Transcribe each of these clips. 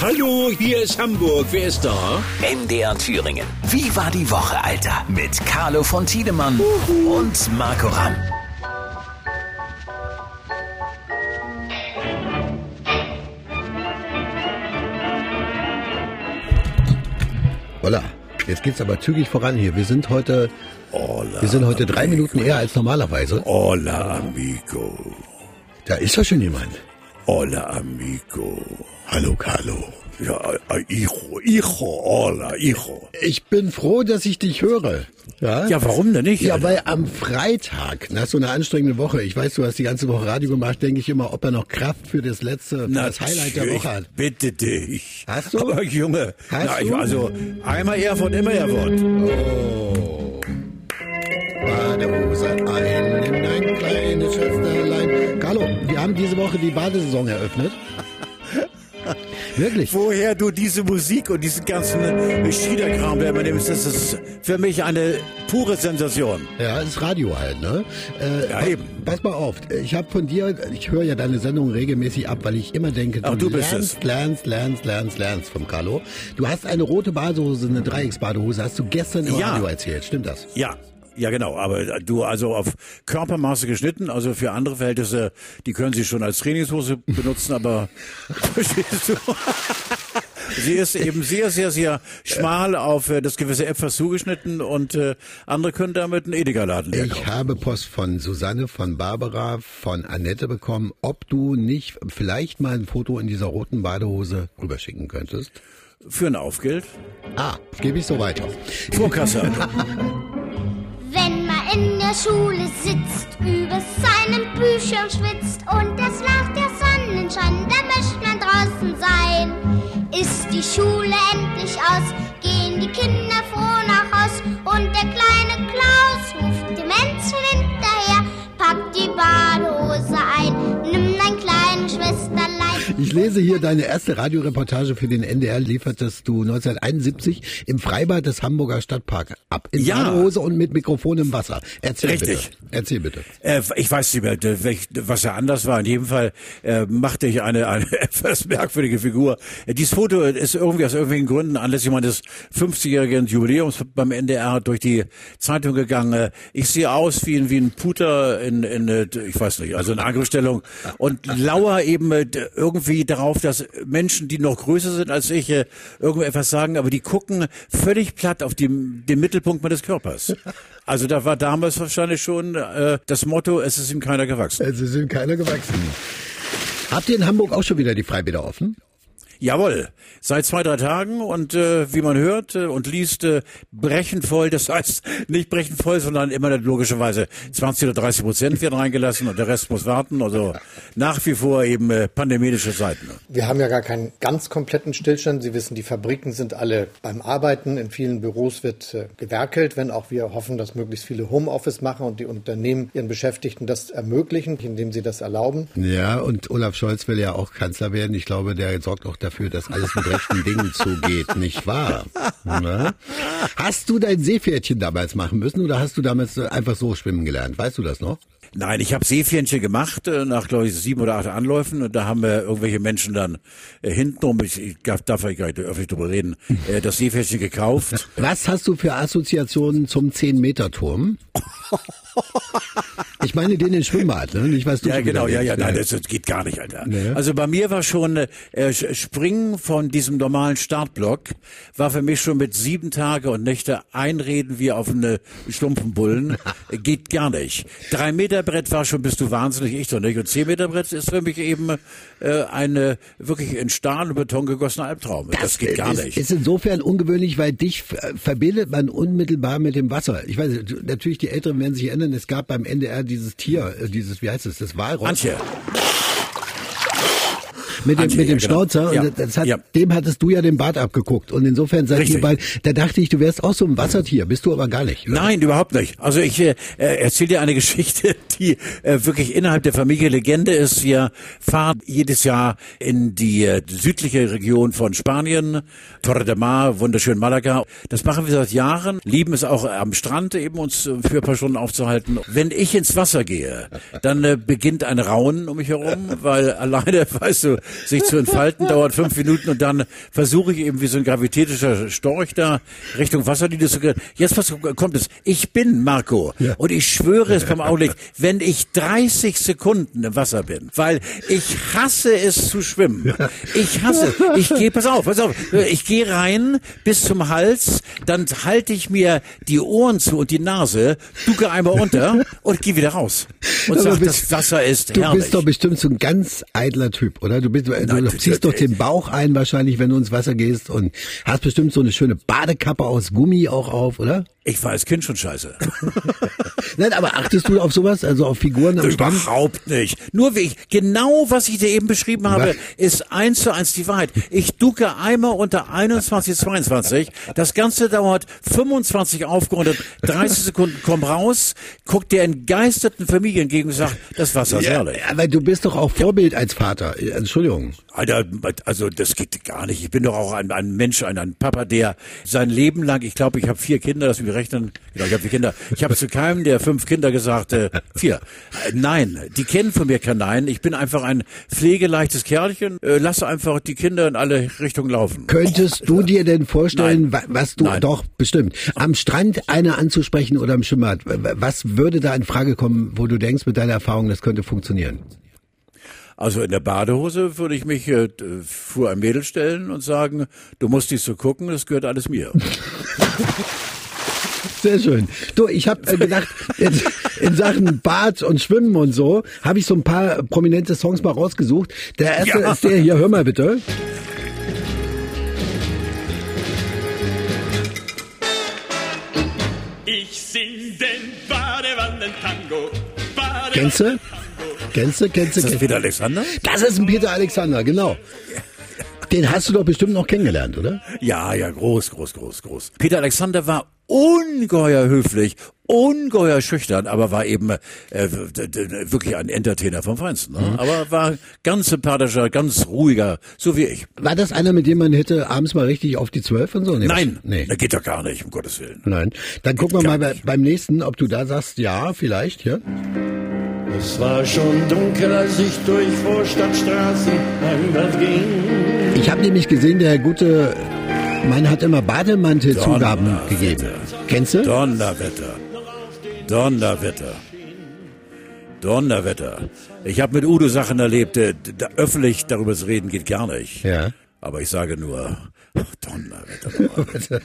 Hallo, hier ist Hamburg. Wer ist da? MDR Thüringen. Wie war die Woche, Alter? Mit Carlo von Tiedemann und Marco Ramm. Voila. Jetzt geht's aber zügig voran hier. Wir sind heute, Hola, wir sind heute drei Minuten eher als normalerweise. Hola, amigo. Da ist doch schon jemand. Hola, amigo. Hallo, Carlo. Ja, hijo, hijo, hola, hijo. Ich bin froh, dass ich dich höre. Ja, Ja, warum denn nicht? Ja, weil am Freitag, nach so einer anstrengenden Woche, ich weiß, du hast die ganze Woche Radio gemacht, denke ich immer, ob er noch Kraft für das letzte, für das Highlight der Woche hat. Bitte dich. Hast du? Aber Junge, Hast na, ich, du? also einmal Erfurt, immer Erfurt. Oh. Badesaison eröffnet. Wirklich? Woher du diese Musik und diesen ganzen Schiederkram immer nimmst, das ist für mich eine pure Sensation. Ja, ist Radio halt, ne? Äh, Ja, eben. Pass mal auf, ich habe von dir, ich höre ja deine Sendung regelmäßig ab, weil ich immer denke, Ach, du bist lernst, es. lernst, lernst, lernst, lernst vom Carlo. Du hast eine rote Badehose, eine Dreiecksbadehose, hast du gestern im Ja. Radio erzählt, stimmt das? Ja. Ja, genau, aber du also auf Körpermaße geschnitten, also für andere Verhältnisse, die können sie schon als Trainingshose benutzen, aber verstehst du? Sie ist eben sehr, sehr, sehr schmal auf äh, das gewisse etwas zugeschnitten und äh, andere können damit einen Edeka-Laden Ich habe Post von Susanne, von Barbara, von Annette bekommen, ob du nicht vielleicht mal ein Foto in dieser roten Badehose rüberschicken könntest. Für ein Aufgeld. Ah, gebe ich so weiter. Vorkasse. Der Schule sitzt, über seinen Büchern schwitzt und es lacht der Sonnenschein, dann möchte man draußen sein. Ist die Schule endlich aus, gehen die Kinder froh nach Haus und der Ich lese hier deine erste Radioreportage für den NDR, liefertest du 1971 im Freibad des Hamburger Stadtparks ab. In Ja. Badehose und mit Mikrofon im Wasser. Erzähl Richtig. bitte. Erzähl bitte. Äh, ich weiß nicht mehr, was ja anders war. In jedem Fall äh, machte ich eine, eine etwas merkwürdige Figur. Äh, dieses Foto ist irgendwie aus irgendwelchen Gründen anlässlich meines 50-jährigen Jubiläums beim NDR durch die Zeitung gegangen. Ich sehe aus wie, ein- wie ein Puter in, in, äh, ich weiß nicht, also in Angriffsstellung und lauer eben äh, irgendwie darauf, dass Menschen, die noch größer sind als ich, äh, irgendetwas sagen, aber die gucken völlig platt auf die, den Mittelpunkt meines Körpers. Also da war damals wahrscheinlich schon äh, das Motto, es ist ihm keiner gewachsen. Also sind keiner gewachsen. Habt ihr in Hamburg auch schon wieder die Freibäder offen? Jawohl, seit zwei, drei Tagen und äh, wie man hört äh, und liest, äh, brechend voll. Das heißt nicht brechend voll, sondern immer logischerweise 20 oder 30 Prozent werden reingelassen und der Rest muss warten. Also nach wie vor eben äh, pandemische Zeiten. Wir haben ja gar keinen ganz kompletten Stillstand. Sie wissen, die Fabriken sind alle beim Arbeiten. In vielen Büros wird äh, gewerkelt, wenn auch wir hoffen, dass möglichst viele Homeoffice machen und die Unternehmen ihren Beschäftigten das ermöglichen, indem sie das erlauben. Ja, und Olaf Scholz will ja auch Kanzler werden. Ich glaube, der sorgt auch dafür, dass alles mit rechten Dingen zugeht, nicht wahr? Na? Hast du dein Seepferdchen damals machen müssen oder hast du damals einfach so schwimmen gelernt? Weißt du das noch? Nein, ich habe Seepferdchen gemacht, äh, nach glaube ich sieben oder acht Anläufen und da haben wir irgendwelche Menschen dann äh, hintenrum, ich, ich darf ich gar nicht öffentlich drüber reden, äh, das Seepferdchen gekauft. Was hast du für Assoziationen zum 10-Meter-Turm? Ich meine den in Schwimmbad, ne? Nicht was du Ja, genau, ja, ja, nein, ne? das, das geht gar nicht, Alter. Nee. Also bei mir war schon äh, Springen von diesem normalen Startblock war für mich schon mit sieben Tage und Nächte einreden wie auf eine stumpfen Bullen. Äh, geht gar nicht. Drei Meter Brett war schon, bist du wahnsinnig, ich doch nicht. Und zehn Meter Brett ist für mich eben äh, eine wirklich in Stahl und Beton gegossene Albtraum. Das, geht gar ist, nicht. ist insofern ungewöhnlich, weil dich verbindet man unmittelbar mit dem Wasser. Ich weiß, natürlich die Älteren werden sich erinnern, es gab beim NDR dieses Tier, äh, dieses, wie heißt es, das Walross. Antje, mit dem, Antje, mit dem ja, genau. Schnauzer. Ja, Und das hat, ja. dem hattest du ja den Bart abgeguckt. Und insofern seid ihr Richtig. bald, da dachte ich, du wärst auch so ein Wassertier, bist du aber gar nicht. oder? Nein, überhaupt nicht. Also ich äh, erzähle dir eine Geschichte, die äh, wirklich innerhalb der Familie Legende ist. Wir fahren jedes Jahr in die äh, südliche Region von Spanien, Torre de Mar, wunderschön Malaga. Das machen wir seit Jahren, lieben es auch am Strand eben uns für ein paar Stunden aufzuhalten. Wenn ich ins Wasser gehe, dann äh, beginnt ein Raunen um mich herum, weil alleine, weißt du, sich zu entfalten, dauert fünf Minuten und dann versuche ich eben wie so ein gravitätischer Storch da Richtung Wasserlinie zu gehen. Jetzt was kommt es? Ich bin Marco Ja. und ich schwöre es beim Augenblick, wenn ich 30 Sekunden im Wasser bin, weil ich hasse es zu schwimmen. Ich hasse. Ich gehe, pass auf, pass auf, ich gehe rein bis zum Hals, dann halte ich mir die Ohren zu und die Nase, ducke einmal unter und gehe wieder raus. Und Aber sag, bist- das Wasser ist Du herrlich. bist doch bestimmt so ein ganz eitler Typ, oder? Du, bist, du, Nein, du ziehst doch den Bauch ein wahrscheinlich, wenn du ins Wasser gehst und hast bestimmt so eine schöne Badekappe aus Gummi auch auf, oder? Ich war als Kind schon scheiße. Nein, aber achtest du auf sowas, also auf Figuren am? Überhaupt nicht. Nur wie ich, genau was ich dir eben beschrieben habe, Was? ist eins zu eins die Wahrheit. Ich ducke einmal unter 21, 22. Das Ganze dauert 25 aufgerundet, 30 Sekunden, komm raus, guck dir entgeisterten Familien entgegen und sag, das Wasser ist herrlich. aber du bist doch auch Vorbild als Vater. Entschuldigung. Alter, also das geht gar nicht. Ich bin doch auch ein, ein Mensch, ein, ein Papa, der sein Leben lang, ich glaube, ich habe vier Kinder, das wir genau, ich habe vier Kinder. Ich habe zu keinem der fünf Kinder gesagt, äh, vier. Äh, nein, die kennen von mir kein Nein. Ich bin einfach ein pflegeleichtes Kerlchen. Äh, lasse einfach die Kinder in alle Richtungen laufen. Könntest du dir denn vorstellen, Nein. wa- was du Nein. doch bestimmt am Strand eine anzusprechen oder im Schwimmbad? Was würde da in Frage kommen, wo du denkst mit deiner Erfahrung, das könnte funktionieren? Also in der Badehose würde ich mich äh, vor ein Mädel stellen und sagen, du musst dies so gucken, das gehört alles mir. Sehr schön. Du, ich habe äh, gedacht, in, in Sachen Bad und Schwimmen und so, habe ich so ein paar prominente Songs mal rausgesucht. Der erste Ja. ist der hier, hör mal bitte. Ich sing den Badewannen-Tango. Badewannen- Kennst du? Kennst du? Kennst du? Ist das kennst du? Peter Alexander? Das ist ein Peter Alexander, genau. Den hast du doch bestimmt noch kennengelernt, oder? Ja, ja, groß, groß, groß, groß. Peter Alexander war ungeheuer höflich, ungeheuer schüchtern, aber war eben äh, wirklich ein Entertainer vom Feinsten. Ne? Mhm. Aber war ganz sympathischer, ganz ruhiger, so wie ich. War das einer, mit dem man hätte abends mal richtig auf die Zwölf und so? Nee, Nein, was- Nee. das geht doch gar nicht, um Gottes Willen. Nein. Dann gucken wir mal bei, beim nächsten, ob du da sagst, ja, vielleicht, ja. Es war schon dunkel, als ich durch Vorstadtstraßen heimwärts ging. Ich habe nämlich gesehen, der gute Mann hat immer Bademantelzugaben gegeben. Kennst du? Donnerwetter. Donnerwetter. Donnerwetter. Ich habe mit Udo Sachen erlebt, da öffentlich darüber zu reden geht gar nicht. Ja. Aber ich sage nur, Donnerwetter.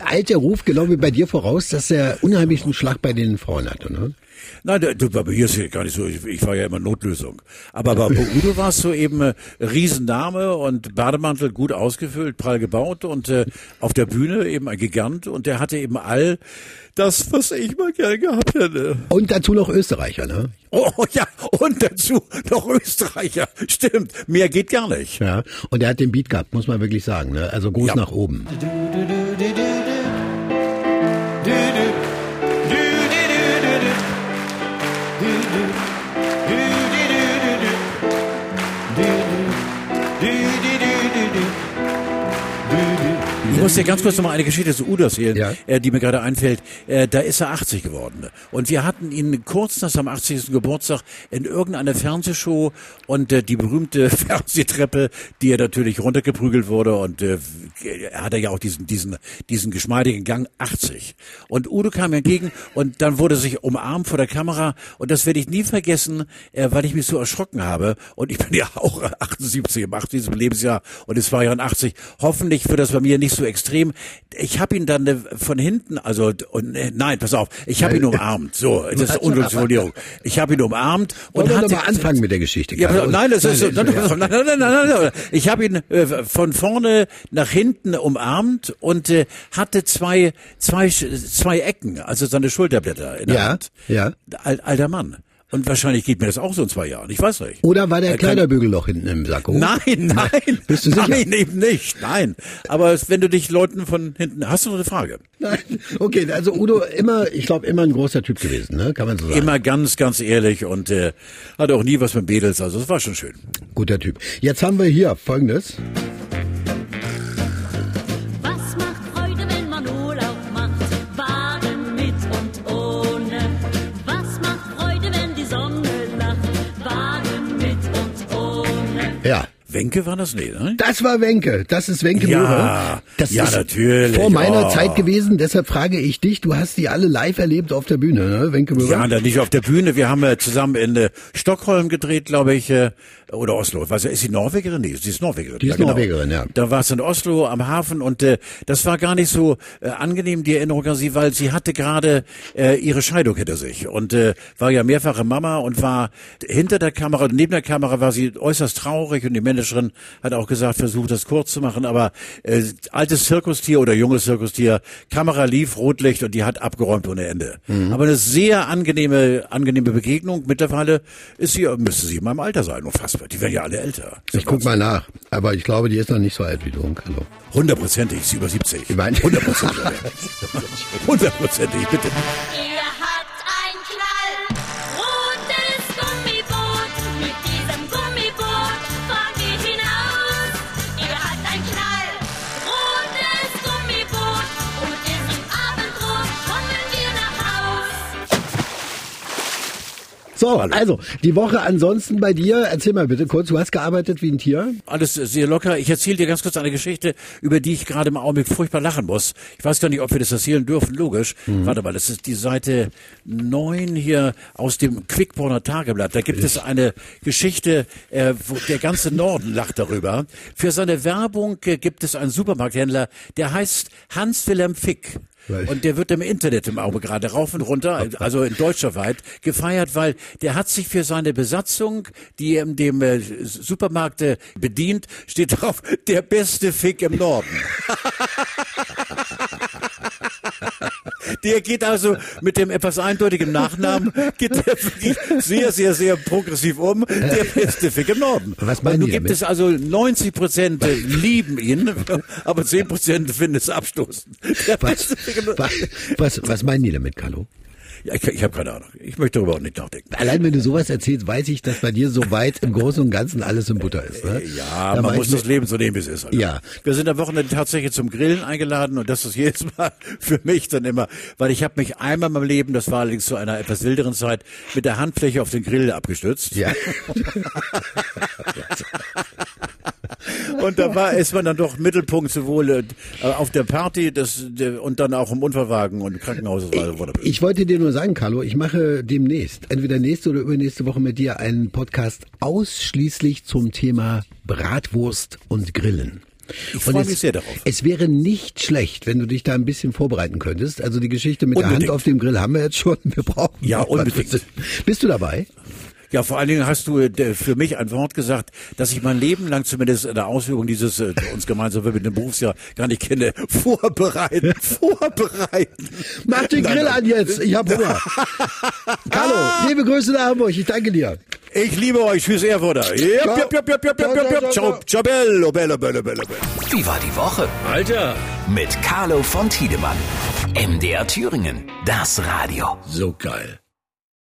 Eilt der Ruf genau wie bei dir voraus, dass er unheimlichen Schlag bei den Frauen hatte, ne? Nein, du, du, bei mir ist ja gar nicht so, ich, ich war ja immer Notlösung. Aber bei Udo war es so eben äh, Riesenname und Bademantel gut ausgefüllt, prall gebaut und äh, auf der Bühne eben ein Gigant und der hatte eben all das, was ich mal gerne gehabt hätte. Und dazu noch Österreicher, ne? Oh ja, und dazu noch Österreicher. Stimmt, mehr geht gar nicht. Ja. Und er hat den Beat gehabt, muss man wirklich sagen, ne? Also groß Ja. nach oben. you. Muss dir ganz kurz noch mal eine Geschichte zu Udo erzählen, Ja. äh, die mir gerade einfällt. Äh, da ist er 80 geworden. Und wir hatten ihn kurz nach seinem 80. Geburtstag in irgendeiner Fernsehshow und äh, die berühmte Fernsehtreppe, die er natürlich runtergeprügelt wurde und äh, er hatte ja auch diesen, diesen, diesen geschmeidigen Gang 80. Und Udo kam mir entgegen und dann wurde sich umarmt vor der Kamera und das werde ich nie vergessen, äh, weil ich mich so erschrocken habe und ich bin ja auch 78 im 80. Lebensjahr und es war ja 80. Hoffentlich wird das bei mir nicht so extrem extrem. Ich habe ihn dann äh, von hinten, also und, äh, nein, pass auf, ich habe ihn umarmt. So, das ist Unglücksformulierung. Ich habe ihn umarmt und Wollen hatte wir mal anfangen mit der Geschichte. Ja, aber, nein, das ist nein, nein, nein, nein, nein, nein, Ich habe ihn äh, von vorne nach hinten umarmt und äh, hatte zwei zwei zwei Ecken, also seine Schulterblätter in der ja, Hand. Ja. Al alter Mann. Und wahrscheinlich geht mir das auch so in zwei Jahren. Ich weiß nicht. Oder war der Er kann- Kleiderbügelloch hinten im Sakko? Nein, nein. Bist du sicher? Nein, eben nicht. Nein. Aber wenn du dich Leuten von hinten, hast du noch eine Frage? Nein. Okay, also Udo immer, ich glaube, immer ein großer Typ gewesen, ne? Kann man so sagen. Immer ganz, ganz ehrlich und äh, hat auch nie was mit Mädels. Also es war schon schön. Guter Typ. Jetzt haben wir hier folgendes. Wenke war das? Nee, ne? Das war Wenke. Das ist Wenke Ja, Möhre. Das ja, ist natürlich. vor meiner Oh. Zeit gewesen. Deshalb frage ich dich. Du hast die alle live erlebt auf der Bühne, ne? Wenke Möhre. Ja, dann nicht auf der Bühne. Wir haben äh, zusammen in äh, Stockholm gedreht, glaube ich, äh, oder Oslo. Was ist sie Norwegerin? Nee, sie ist Norwegerin. Die ist ja, genau. Norwegerin, ja. Da war es in Oslo am Hafen und äh, das war gar nicht so äh, angenehm die Erinnerung an sie, weil sie hatte gerade äh, ihre Scheidung hinter sich und äh, war ja mehrfache Mama und war hinter der Kamera, neben der Kamera war sie äußerst traurig und die Managerin hat auch gesagt, versucht das kurz zu machen, aber äh, altes Zirkustier oder junges Zirkustier, Kamera lief, Rotlicht und die hat abgeräumt ohne Ende. Mhm. Aber eine sehr angenehme, angenehme Begegnung. Mittlerweile ist sie, müsste sie in meinem Alter sein, unfassbar. Die werden ja alle älter. Ich guck mal nach. Aber ich glaube, die ist noch nicht so alt wie du. Hallo. Hundertprozentig, sie ist über 70. Ich meine- Hundertprozentig. Hundertprozentig, bitte. So, also, die Woche ansonsten bei dir. Erzähl mal bitte kurz. Du hast gearbeitet wie ein Tier. Alles sehr locker. Ich erzähle dir ganz kurz eine Geschichte, über die ich gerade im Augenblick furchtbar lachen muss. Ich weiß gar nicht, ob wir das erzählen dürfen, logisch. Warte mal, das ist die Seite 9 hier aus dem Quickborner Tageblatt. Da gibt es eine Geschichte, äh, wo der ganze Norden lacht darüber. Für seine Werbung äh, gibt es einen Supermarkthändler, der heißt Hans-Wilhelm Fick. Weil- Und der wird im Internet im Auge gerade rauf und runter, also in deutscher weit, gefeiert, weil der hat sich für seine Besatzung, die er in dem äh, Supermarkt äh, bedient, steht drauf, der beste Fick im Norden. Der geht also mit dem etwas eindeutigen Nachnamen, geht der wirklich sehr, sehr, sehr progressiv um. Der beste Fick im Norden. Was meinen die gibt es also 90 Prozent lieben ihn, aber 10 Prozent finden es abstoßend. Der Was, was, was, was meinen die damit, Carlo? Ja, ich, ich habe keine Ahnung. Ich möchte darüber auch nicht nachdenken. Allein wenn du sowas erzählst, weiß ich, dass bei dir so weit im Großen und Ganzen alles in Butter ist. Ne? Ja, Da man muss das Leben so nehmen, wie es ist. Alter. Ja. Wir sind am Wochenende tatsächlich zum Grillen eingeladen und das ist jedes Mal für mich dann immer, weil ich habe mich einmal in meinem Leben, das war allerdings zu einer etwas wilderen Zeit, mit der Handfläche auf den Grill abgestützt. Ja. Und da war, ist man dann doch Mittelpunkt sowohl äh, auf der Party das, der, und dann auch im Unfallwagen und im Krankenhaus. Wunderbar. Ich wollte dir nur sagen, Carlo, ich mache demnächst, entweder nächste oder übernächste Woche mit dir einen Podcast ausschließlich zum Thema Bratwurst und Grillen. Ich Und freu es- mich sehr darauf. Es wäre nicht schlecht, wenn du dich da ein bisschen vorbereiten könntest. Also die Geschichte mit der Unbedingt. Hand auf dem Grill haben wir jetzt schon. Wir brauchen Ja, unbedingt. Bist du dabei? Ja, vor allen Dingen hast du äh, für mich ein Wort gesagt, das ich mein Leben lang zumindest in der Ausübung dieses äh, uns gemeinsam mit dem Berufsjahr gar nicht kenne. Vorbereiten, vorbereiten. Mach den Grill an jetzt. Ich hab Hunger. Carlo, liebe Grüße nach Hamburg. Ich danke dir. Ich liebe euch, tschüss Erfurter. Ciao. Ciao, bello, bello, bello, bello. Wie war die Woche? Alter, Mit Carlo von Tiedemann. MDR Thüringen. Das Radio. so geil.